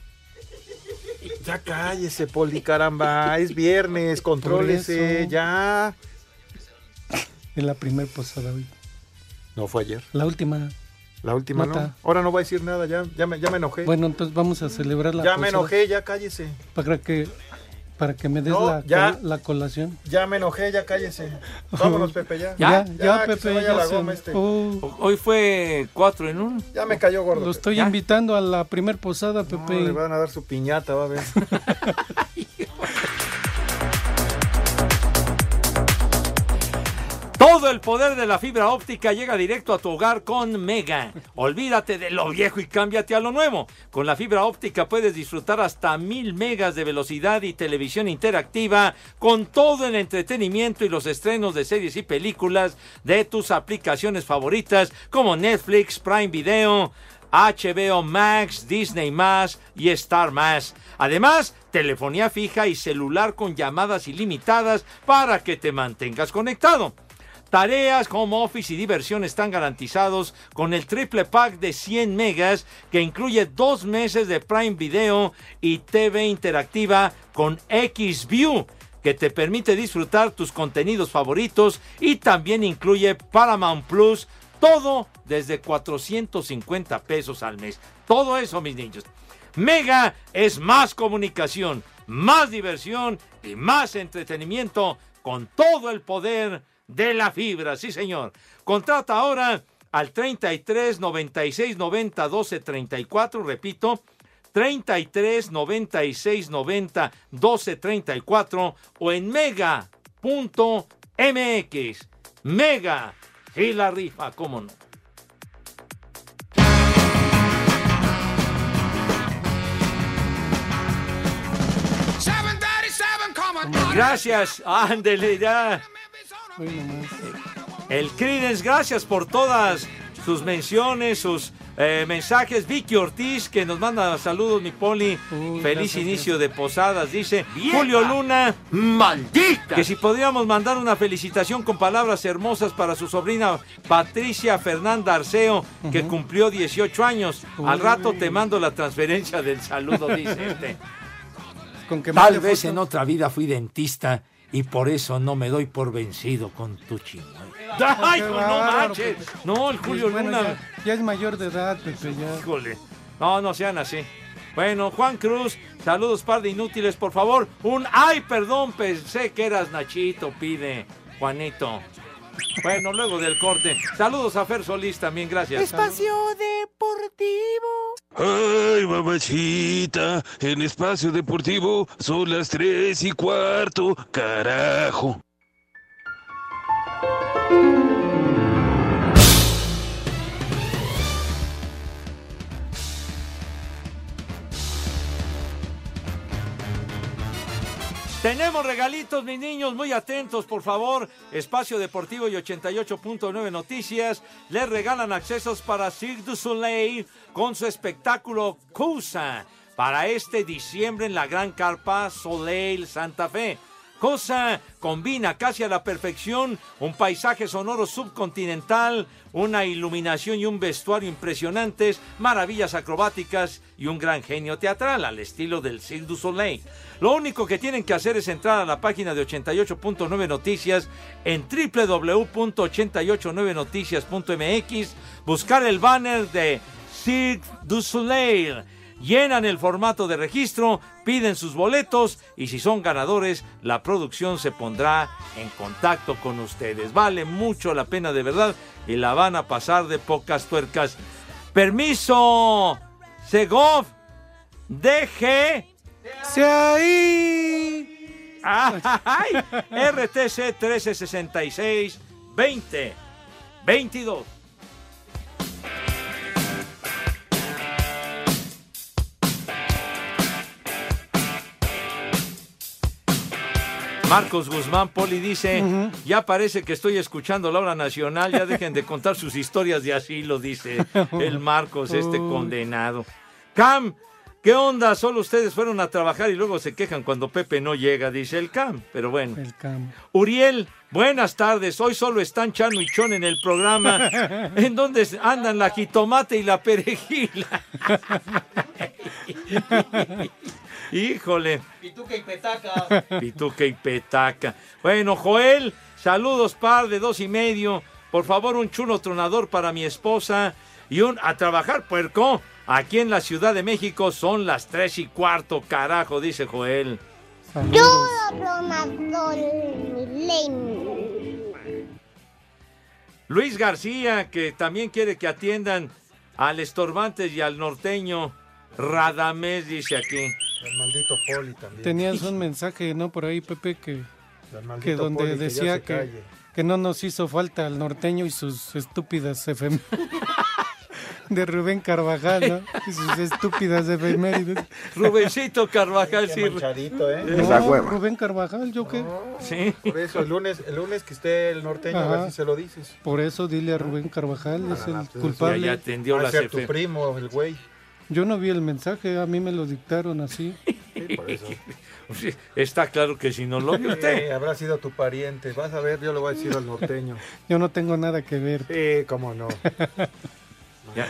Ya cállese, Poli, caramba. Es viernes, contrólese, ya. En la primer posada hoy. No fue ayer. La última. La última no. Ahora no voy a decir nada, ya, ya, me, ya me enojé. Bueno, entonces vamos a celebrar la ya me enojé, ya cállese. Para que, para que me des No, la, ya. col- la colación. Ya me enojé, ya cállese. [laughs] Vámonos, Pepe, ya. Ya, ya, Pepe, se vaya ya la se- goma este. Oh, Hoy fue cuatro en uno. Ya me cayó gordo. lo Pepe. estoy ¿Ya? invitando a la primer posada, No, Pepe. le van a dar su piñata, va a ver. [laughs] Todo el poder de la fibra óptica llega directo a tu hogar con Mega. Olvídate de lo viejo y cámbiate a lo nuevo. Con la fibra óptica puedes disfrutar hasta mil megas de velocidad y televisión interactiva con todo el entretenimiento y los estrenos de series y películas de tus aplicaciones favoritas como Netflix, Prime Video, HBO Max, Disney Más y Star Más. Además, telefonía fija y celular con llamadas ilimitadas para que te mantengas conectado. Tareas, home office y diversión están garantizados con el triple pack de 100 megas que incluye dos meses de Prime Video y TV interactiva con XView que te permite disfrutar tus contenidos favoritos y también incluye Paramount Plus, todo desde 450 pesos al mes. Todo eso, mis niños. Mega es más comunicación, más diversión y más entretenimiento con todo el poder de la fibra. Sí, señor. Contrata ahora al 33 96 90 12 34, repito, 33 96 90 12 34 o en mega.mx. Mega. Y la rifa, cómo no. Gracias, ándele ya. Hoy nomás. El Credence, gracias por todas sus menciones, sus eh, mensajes. Vicky Ortiz, que nos manda saludos, mi poli. Uy, Feliz gracias, inicio de posadas, dice. Julio Luna, ¡Maldita! que si podríamos mandar una felicitación con palabras hermosas para su sobrina Patricia Fernanda Arceo, que cumplió 18 años. Al rato te mando la transferencia del saludo, dice este. Con que Tal vez foto. en otra vida fui dentista y por eso no me doy por vencido con tu chingón. [laughs] ¡Ay, Qué no manches! Pepe. No, el Julio Bueno, Luna. ya, ya es mayor de edad, Pepe, ya. Híjole. No, no sean así. Bueno, Juan Cruz, saludos par de inútiles, por favor. Un ay, perdón, pensé que eras Nachito, pide Juanito. Bueno, luego del corte. Saludos a Fer Solís también, gracias. Espacio Deportivo. Ay, mamachita, en espacio deportivo son las tres y cuarto, carajo. Tenemos regalitos, mis niños, muy atentos, por favor. Espacio Deportivo y 88.9 Noticias les regalan accesos para Cirque du Soleil con su espectáculo Cosa para este diciembre en la Gran Carpa Soleil Santa Fe. Cosa combina casi a la perfección un paisaje sonoro subcontinental, una iluminación y un vestuario impresionantes, maravillas acrobáticas y un gran genio teatral al estilo del Cirque du Soleil. Lo único que tienen que hacer es entrar a la página de 88.9 Noticias en www.889noticias.mx, buscar el banner de Cirque du Soleil llenan el formato de registro, piden sus boletos y si son ganadores, la producción se pondrá en contacto con ustedes. Vale mucho la pena de verdad y la van a pasar de pocas tuercas. Permiso, Segov, DG. ¡Se ahí! Ay, RTC 1366 20 22. Marcos Guzmán Poli dice, ya parece que estoy escuchando la hora nacional, ya dejen de contar sus historias de asilo, dice [laughs] el Marcos, este condenado. Cam, ¿Qué onda? Solo ustedes fueron a trabajar y luego se quejan cuando Pepe no llega, dice el Cam. Pero bueno. El Cam. Uriel, buenas tardes. Hoy solo están Chano y Chon en el programa. [laughs] ¿En dónde andan la jitomate y la perejila? [laughs] Híjole. Pituca y petaca. Pituca y petaca. Bueno, Joel, saludos par de dos y medio. Por favor, un chulo tronador para mi esposa y un a trabajar, puerco. Aquí en la Ciudad de México son las tres y cuarto, carajo, dice Joel. Yo, Ronaldo Luis García, que también quiere que atiendan al Estorbantes y al norteño. Radamés dice aquí. El maldito Poli también. Tenías un mensaje, ¿no? Por ahí, Pepe, que, El maldito que donde Poli, que decía que, calle. que no nos hizo falta el norteño y sus estúpidas efemérides. De Rubén Carvajal, ¿no? Y sus estúpidas efemérides. Rubencito Carvajal, sí. manchadito, ¿eh? No, Esa hueva. Rubén Carvajal, ¿yo qué? Sí. Por eso, el lunes, el lunes que esté el norteño, a ver si se lo dices. Por eso dile a Rubén Carvajal, es el culpable. Ya, ya atendió Va a las ser tu primo, el güey. Yo no vi el mensaje, a mí me lo dictaron así. por eso. Sí, Está claro que si no lo vio usted. Eh, habrá sido tu pariente. Vas a ver, yo le voy a decir al norteño. [laughs] Yo no tengo nada que ver. Sí, cómo no. [laughs] Ya,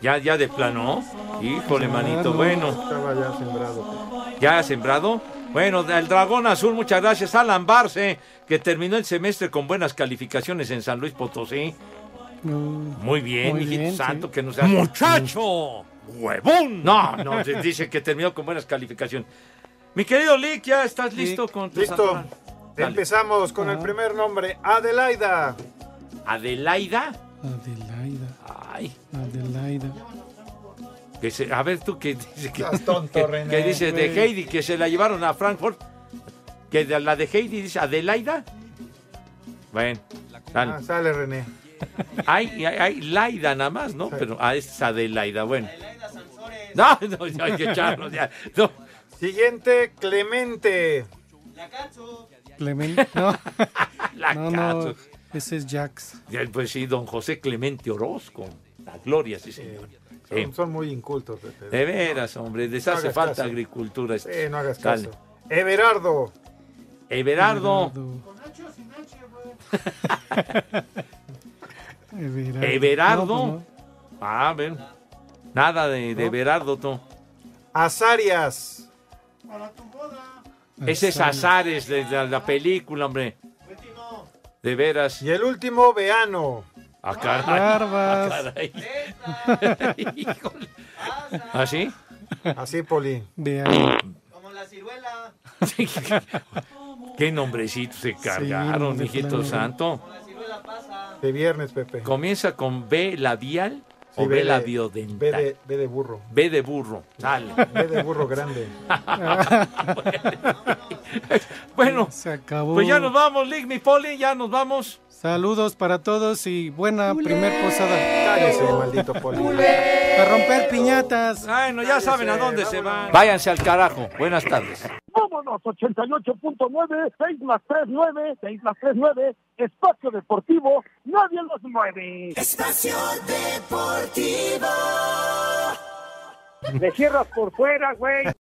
ya, ya de plano. Híjole, manito. Bueno, Estaba ya sembrado. ya ha sembrado. Bueno, el Dragón Azul, muchas gracias. Alan Barce, que terminó el semestre con buenas calificaciones en San Luis Potosí. Muy bien, Muy hijito bien, santo, sí. que no sea... ¡Muchacho! ¡Huevón! No, no, dice que terminó con buenas calificaciones. Mi querido Lick, ¿ya estás listo con tu Listo. santoral? Empezamos con el primer nombre, Adelaida. ¿Adelaida? Adelaida. Ay, Adelaida. que se, a ver tú que dice que, Estás tonto, que- René, que dice de güey. Heidi que se la llevaron a Frankfurt. Que de la de Heidi dice Adelaida. Bueno, dale. Ah, sale René. Hay, hay, hay Laida nada más, ¿no? Pero ah, es Adelaida, bueno. No, [laughs] no, ya hay que echarlo, ya. No. Siguiente, Clemente. Clemente. No, [laughs] La no, ese es Jax. Pues sí, don José Clemente Orozco. La gloria, sí, señor. Son, Sí. son muy incultos, Pepe. De veras, hombre, les No hace falta caso. agricultura. Sí, no hagas Dale. caso. Everardo. Everardo. Everardo. [laughs] Everardo. No, pues Ah, ven. Nada de, de Everardo, tú. Azarias. Ese es Azares de la, la película, hombre. De veras. Y el último, Veano. Ah, caray. Barbas. Ah, caray. [laughs] Híjole. ¿Ah, sí? Así, Poli. Vean. Como la ciruela. [laughs] Qué nombrecitos se cargaron, mijito plano. santo. La ciruela pasa. De viernes, Pepe. ¿Comienza con B labial o Sí, B de- labiodental? B de, B de burro. B de burro. Sale. B de burro grande. [laughs] bueno, Se acabó. pues ya nos vamos, Lick, mi poli, ya nos vamos. Saludos para todos y buena primer posada. Cállese, maldito Poli. A romper piñatas. Bueno, ya saben a dónde se van. Váyanse al carajo. Buenas tardes. Vámonos, 88.9, 6 más 3, 9, 6 más 3, 9, Espacio Deportivo, nadie los mueve. Espacio Deportivo. Le cierras por fuera, güey.